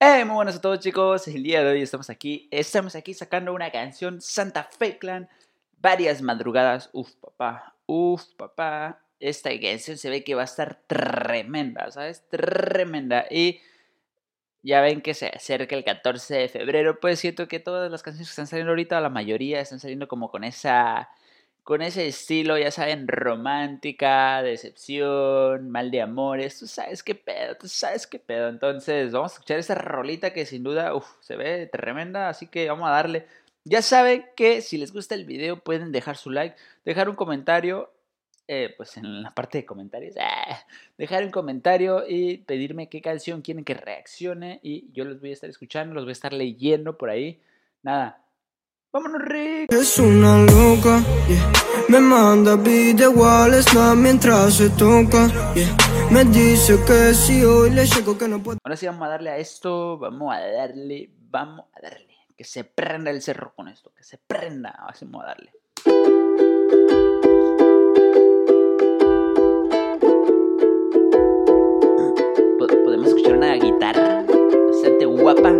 Hey, muy buenas a todos chicos, el día de hoy estamos aquí, estamos aquí sacando una canción Santa Fe Clan, varias madrugadas, uf papá, uf papá, esta canción se ve que va a estar tremenda, ¿sabes? Tremenda. Y ya ven que se acerca el 14 de febrero, pues siento que todas las canciones que están saliendo ahorita, la mayoría están saliendo como con esa con ese estilo, ya saben, romántica, decepción, mal de amores, tú sabes qué pedo, tú sabes qué pedo. Entonces, vamos a escuchar esa rolita que sin duda, uff, se ve tremenda, así que vamos a darle. Ya saben que si les gusta el video pueden dejar su like, dejar un comentario, eh, pues en la parte de comentarios, ah, dejar un comentario y pedirme qué canción quieren que reaccione y yo los voy a estar escuchando, los voy a estar leyendo por ahí. Nada, Vámonos, Rick. Es una loca, yeah. Me manda video igual snap mientras se toca, yeah. Me dice que si hoy le llego que no puedo. Ahora sí vamos a darle a esto, vamos a darle, vamos a darle. Que se prenda el cerro con esto, que se prenda. Ahora sí vamos a darle. Podemos escuchar una guitarra bastante guapa.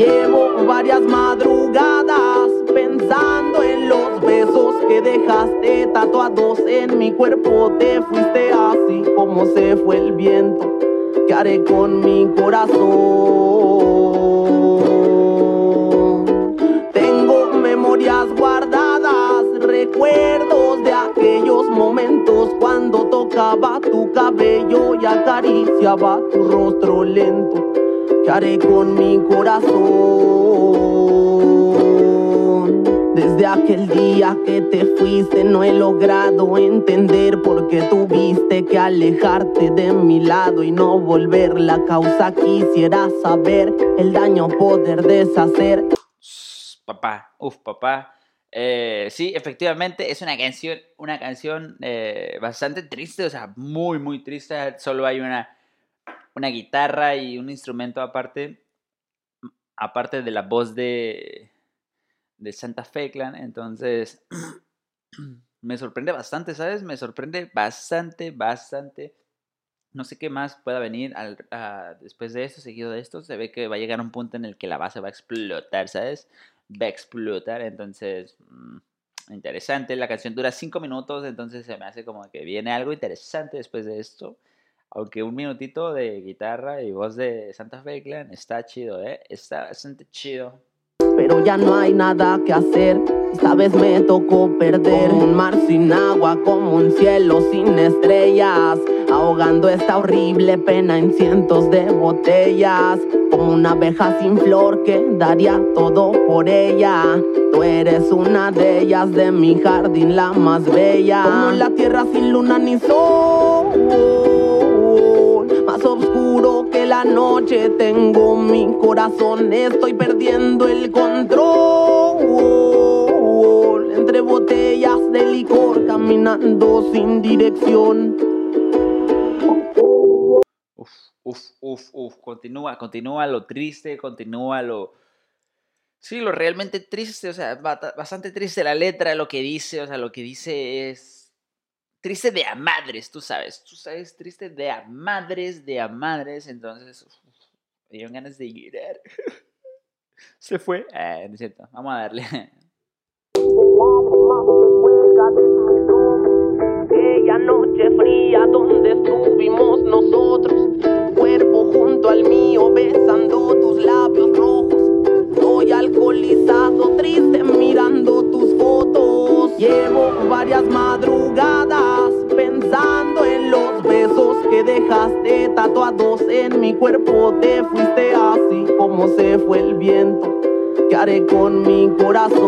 Llevo varias madrugadas pensando en los besos que dejaste tatuados en mi cuerpo. Te fuiste así como se fue el viento. ¿Qué haré con mi corazón? Tengo memorias guardadas, recuerdos de aquellos momentos cuando tocaba tu cabello y acariciaba tu rostro lento. ¿Qué haré con mi corazón? Desde aquel día que te fuiste no he logrado entender por qué tuviste que alejarte de mi lado y no volver. La causa quisiera saber, el daño poder deshacer. Papá, uff, papá. Eh, sí, efectivamente es una canción, una canción eh, bastante triste, o sea, muy, muy triste. Solo hay una una guitarra y un instrumento aparte, aparte de la voz de, de Santa Fe Clan. Entonces, me sorprende bastante, ¿sabes? Me sorprende bastante, bastante. No sé qué más pueda venir después de esto, seguido de esto. Se ve que va a llegar un punto en el que la base va a explotar, ¿sabes? Va a explotar, entonces... Mm, interesante, la canción dura 5 minutos, entonces se me hace como que viene algo interesante después de esto. Aunque un minutito de guitarra y voz de Santa Fe Clan está chido, ¿eh? Está bastante chido. Pero ya no hay nada que hacer. Esta vez me tocó perder un mar sin agua, como un cielo sin estrellas. Ahogando esta horrible pena en cientos de botellas. Como una abeja sin flor que daría todo por ella. Tú eres una de ellas de mi jardín, la más bella. Como la tierra sin luna ni sol la noche tengo mi corazón, estoy perdiendo el control. Entre botellas de licor caminando sin dirección. Uf, uf, uf, uf, continúa, continúa lo triste, continúa lo... Sí, lo realmente triste, o sea, bastante triste la letra, lo que dice, o sea, lo que dice es triste de a madres, tú sabes, tú sabes, triste de a madres, de a madres, entonces me dieron ganas de llorar. Se fue. Eh, no es cierto, vamos a darle. Aquella noche fría donde estuvimos nosotros, cuerpo junto al mío, besando tus labios rojos. Estoy alcoholizado, triste varias madrugadas pensando en los besos que dejaste tatuados en mi cuerpo. Te fuiste así como se fue el viento. ¿Qué haré con mi corazón?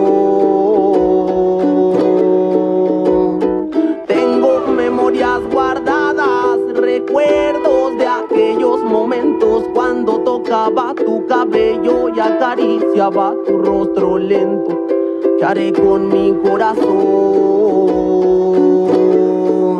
Tengo memorias guardadas, recuerdos de aquellos momentos cuando tocaba tu cabello y acariciaba tu rostro lento. ¿Qué haré con mi corazón?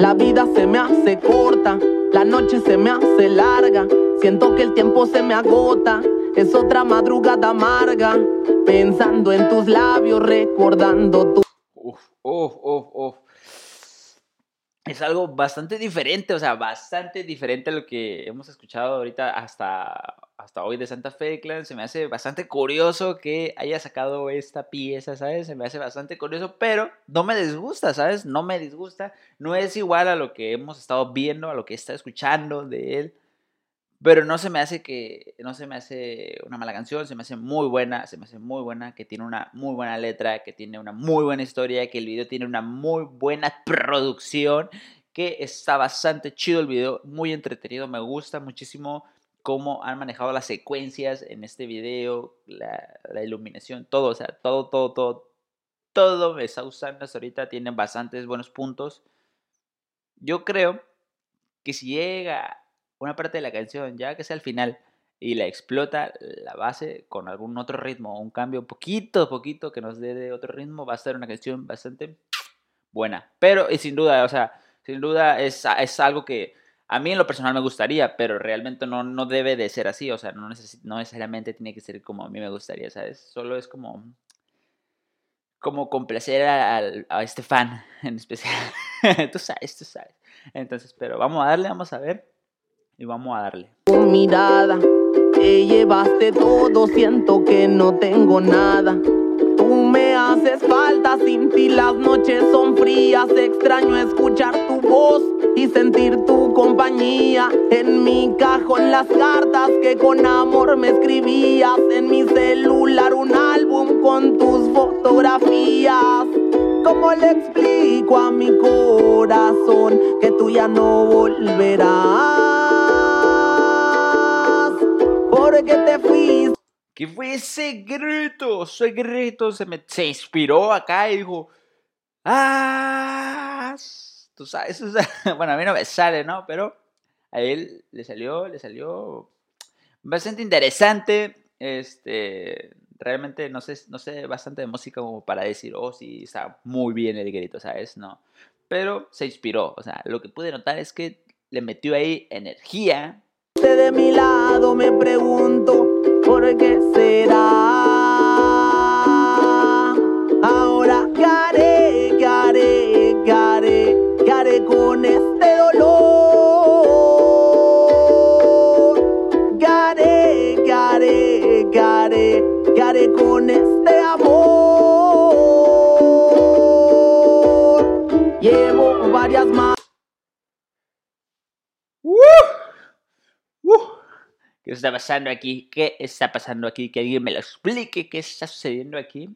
La vida se me hace corta, la noche se me hace larga. Siento que el tiempo se me agota, es otra madrugada amarga. Pensando en tus labios, recordando tu. Uf, uf, uf, uf. es algo bastante diferente, o sea, bastante diferente a lo que hemos escuchado ahorita hasta, hasta hoy de Santa Fe Clan. Se me hace bastante curioso que haya sacado esta pieza, ¿sabes? Se me hace bastante curioso, pero no me disgusta, ¿sabes? No me disgusta. No es igual a lo que hemos estado viendo, a lo que está escuchando de él. Pero no se me hace que, no se me hace una mala canción, se me hace muy buena, se me hace muy buena, que tiene una muy buena letra, que tiene una muy buena historia, que el video tiene una muy buena producción, que está bastante chido el video, muy entretenido, me gusta muchísimo cómo han manejado las secuencias en este video, la, la iluminación, todo, o sea, todo, todo, todo, todo me está usando hasta ahorita, tiene bastantes buenos puntos. Yo creo que si llega una parte de la canción, ya que sea al final, y la explota la base con algún otro ritmo, un cambio poquito, poquito que nos dé de otro ritmo, va a ser una canción bastante buena. Pero, y sin duda, o sea, sin duda es, es algo que a mí en lo personal me gustaría, pero realmente no, no debe de ser así, o sea, no, no necesariamente tiene que ser como a mí me gustaría, ¿sabes? Solo es como como complacer a, a, este fan en especial. tú sabes, tú sabes. Entonces, pero vamos a darle, vamos a ver y vamos a darle. Te llevaste todo, siento que no tengo nada. Haces falta, sin ti las noches son frías. Extraño escuchar tu voz y sentir tu compañía. En mi cajón las cartas que con amor me escribías. En mi celular un álbum con tus fotografías. ¿Cómo le explico a mi corazón que tú ya no volverás? que te fuiste. ¿Qué fue? Ese grito se, me, se inspiró acá y dijo, ¡ah! Tú sabes, bueno, a mí no me sale, ¿no? Pero a él le salió, le salió bastante interesante. Este, realmente no sé, no sé bastante de música como para decir, oh, sí, está muy bien el grito, ¿sabes? No. Pero se inspiró, o sea, lo que pude notar es que le metió ahí energía de mi lado me pregunto por qué será. Ahora, ¿qué haré? ¿Qué haré? ¿Qué haré? ¿Qué haré con este dolor? ¿Qué haré? ¿Qué haré? ¿Qué haré? ¿Qué haré con este amor? ¿Qué está pasando aquí? ¿Qué está pasando aquí? Que alguien me lo explique. ¿Qué está sucediendo aquí?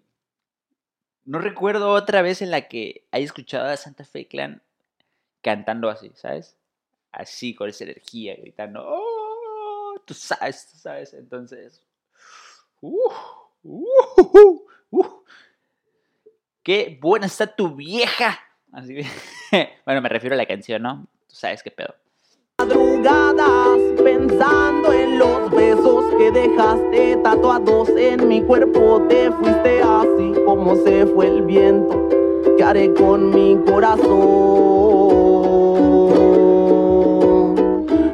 No recuerdo otra vez en la que haya escuchado a Santa Fe Clan cantando así, ¿sabes? Así, con esa energía, gritando. ¡Oh! Tú sabes, tú sabes. Entonces. Uh, uh, uh, ¡Qué buena está tu vieja! Así bueno, me refiero a la canción, ¿no? Tú sabes qué pedo madrugadas pensando en los besos que dejaste tatuados en mi cuerpo. Te fuiste así como se fue el viento. ¿Qué haré con mi corazón?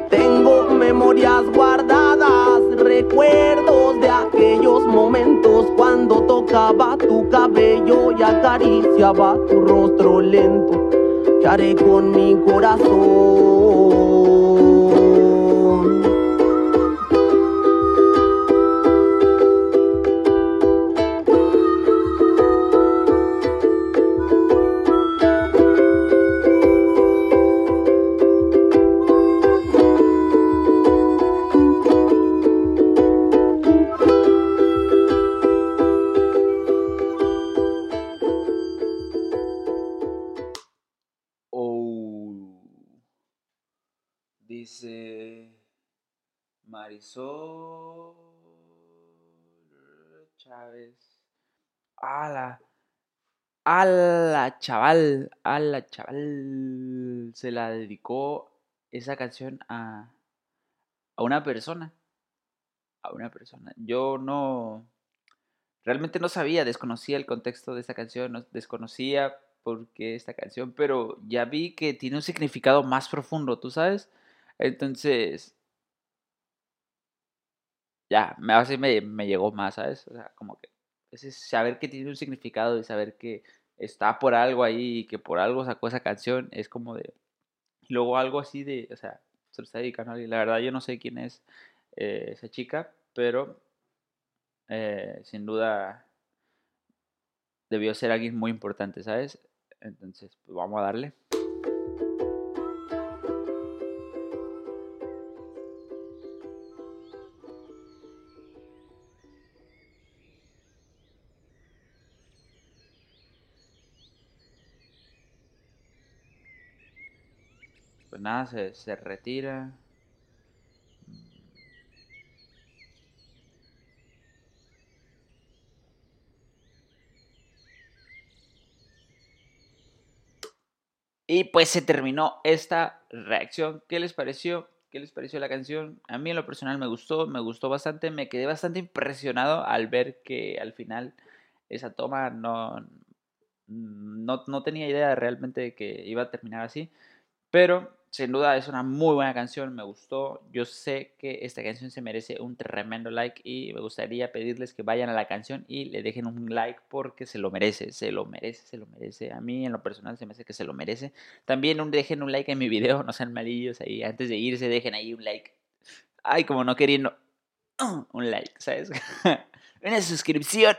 Tengo memorias guardadas, recuerdos de aquellos momentos cuando tocaba tu cabello y acariciaba tu rostro lento. ¿Qué haré con mi corazón? Marisol Chávez. A la, chaval, a la chaval. Se la dedicó esa canción a, a una persona. A una persona. Yo no. Realmente no sabía, desconocía el contexto de esta canción, desconocía por qué esta canción, pero ya vi que tiene un significado más profundo, ¿tú sabes? Entonces, ya, así me, me llegó más, ¿sabes? O sea, como que ese saber que tiene un significado y saber que está por algo ahí y que por algo sacó esa canción, es como de... Luego algo así de, o sea, se lo está dedicando. La verdad yo no sé quién es eh, esa chica, pero eh, sin duda debió ser alguien muy importante, ¿sabes? Entonces, pues vamos a darle. Nada, se, se retira. Y pues se terminó esta reacción. ¿Qué les pareció? ¿Qué les pareció la canción? A mí en lo personal me gustó, me gustó bastante, me quedé bastante impresionado al ver que al final esa toma no, no, no tenía idea realmente de que iba a terminar así. Pero sin duda es una muy buena canción, me gustó. Yo sé que esta canción se merece un tremendo like y me gustaría pedirles que vayan a la canción y le dejen un like porque se lo merece, se lo merece, se lo merece. A mí en lo personal se me hace que se lo merece. También dejen un like en mi video, no sean malillos ahí. Antes de irse dejen ahí un like. Ay, como no queriendo. Un like, ¿sabes? Una suscripción.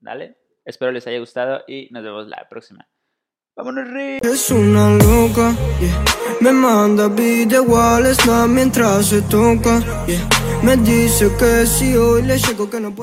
¿Dale? Espero les haya gustado y nos vemos la próxima. Es una loca, yeah. Me manda video snap mientras se toca, yeah. Me dice que si hoy le llego que no puedo.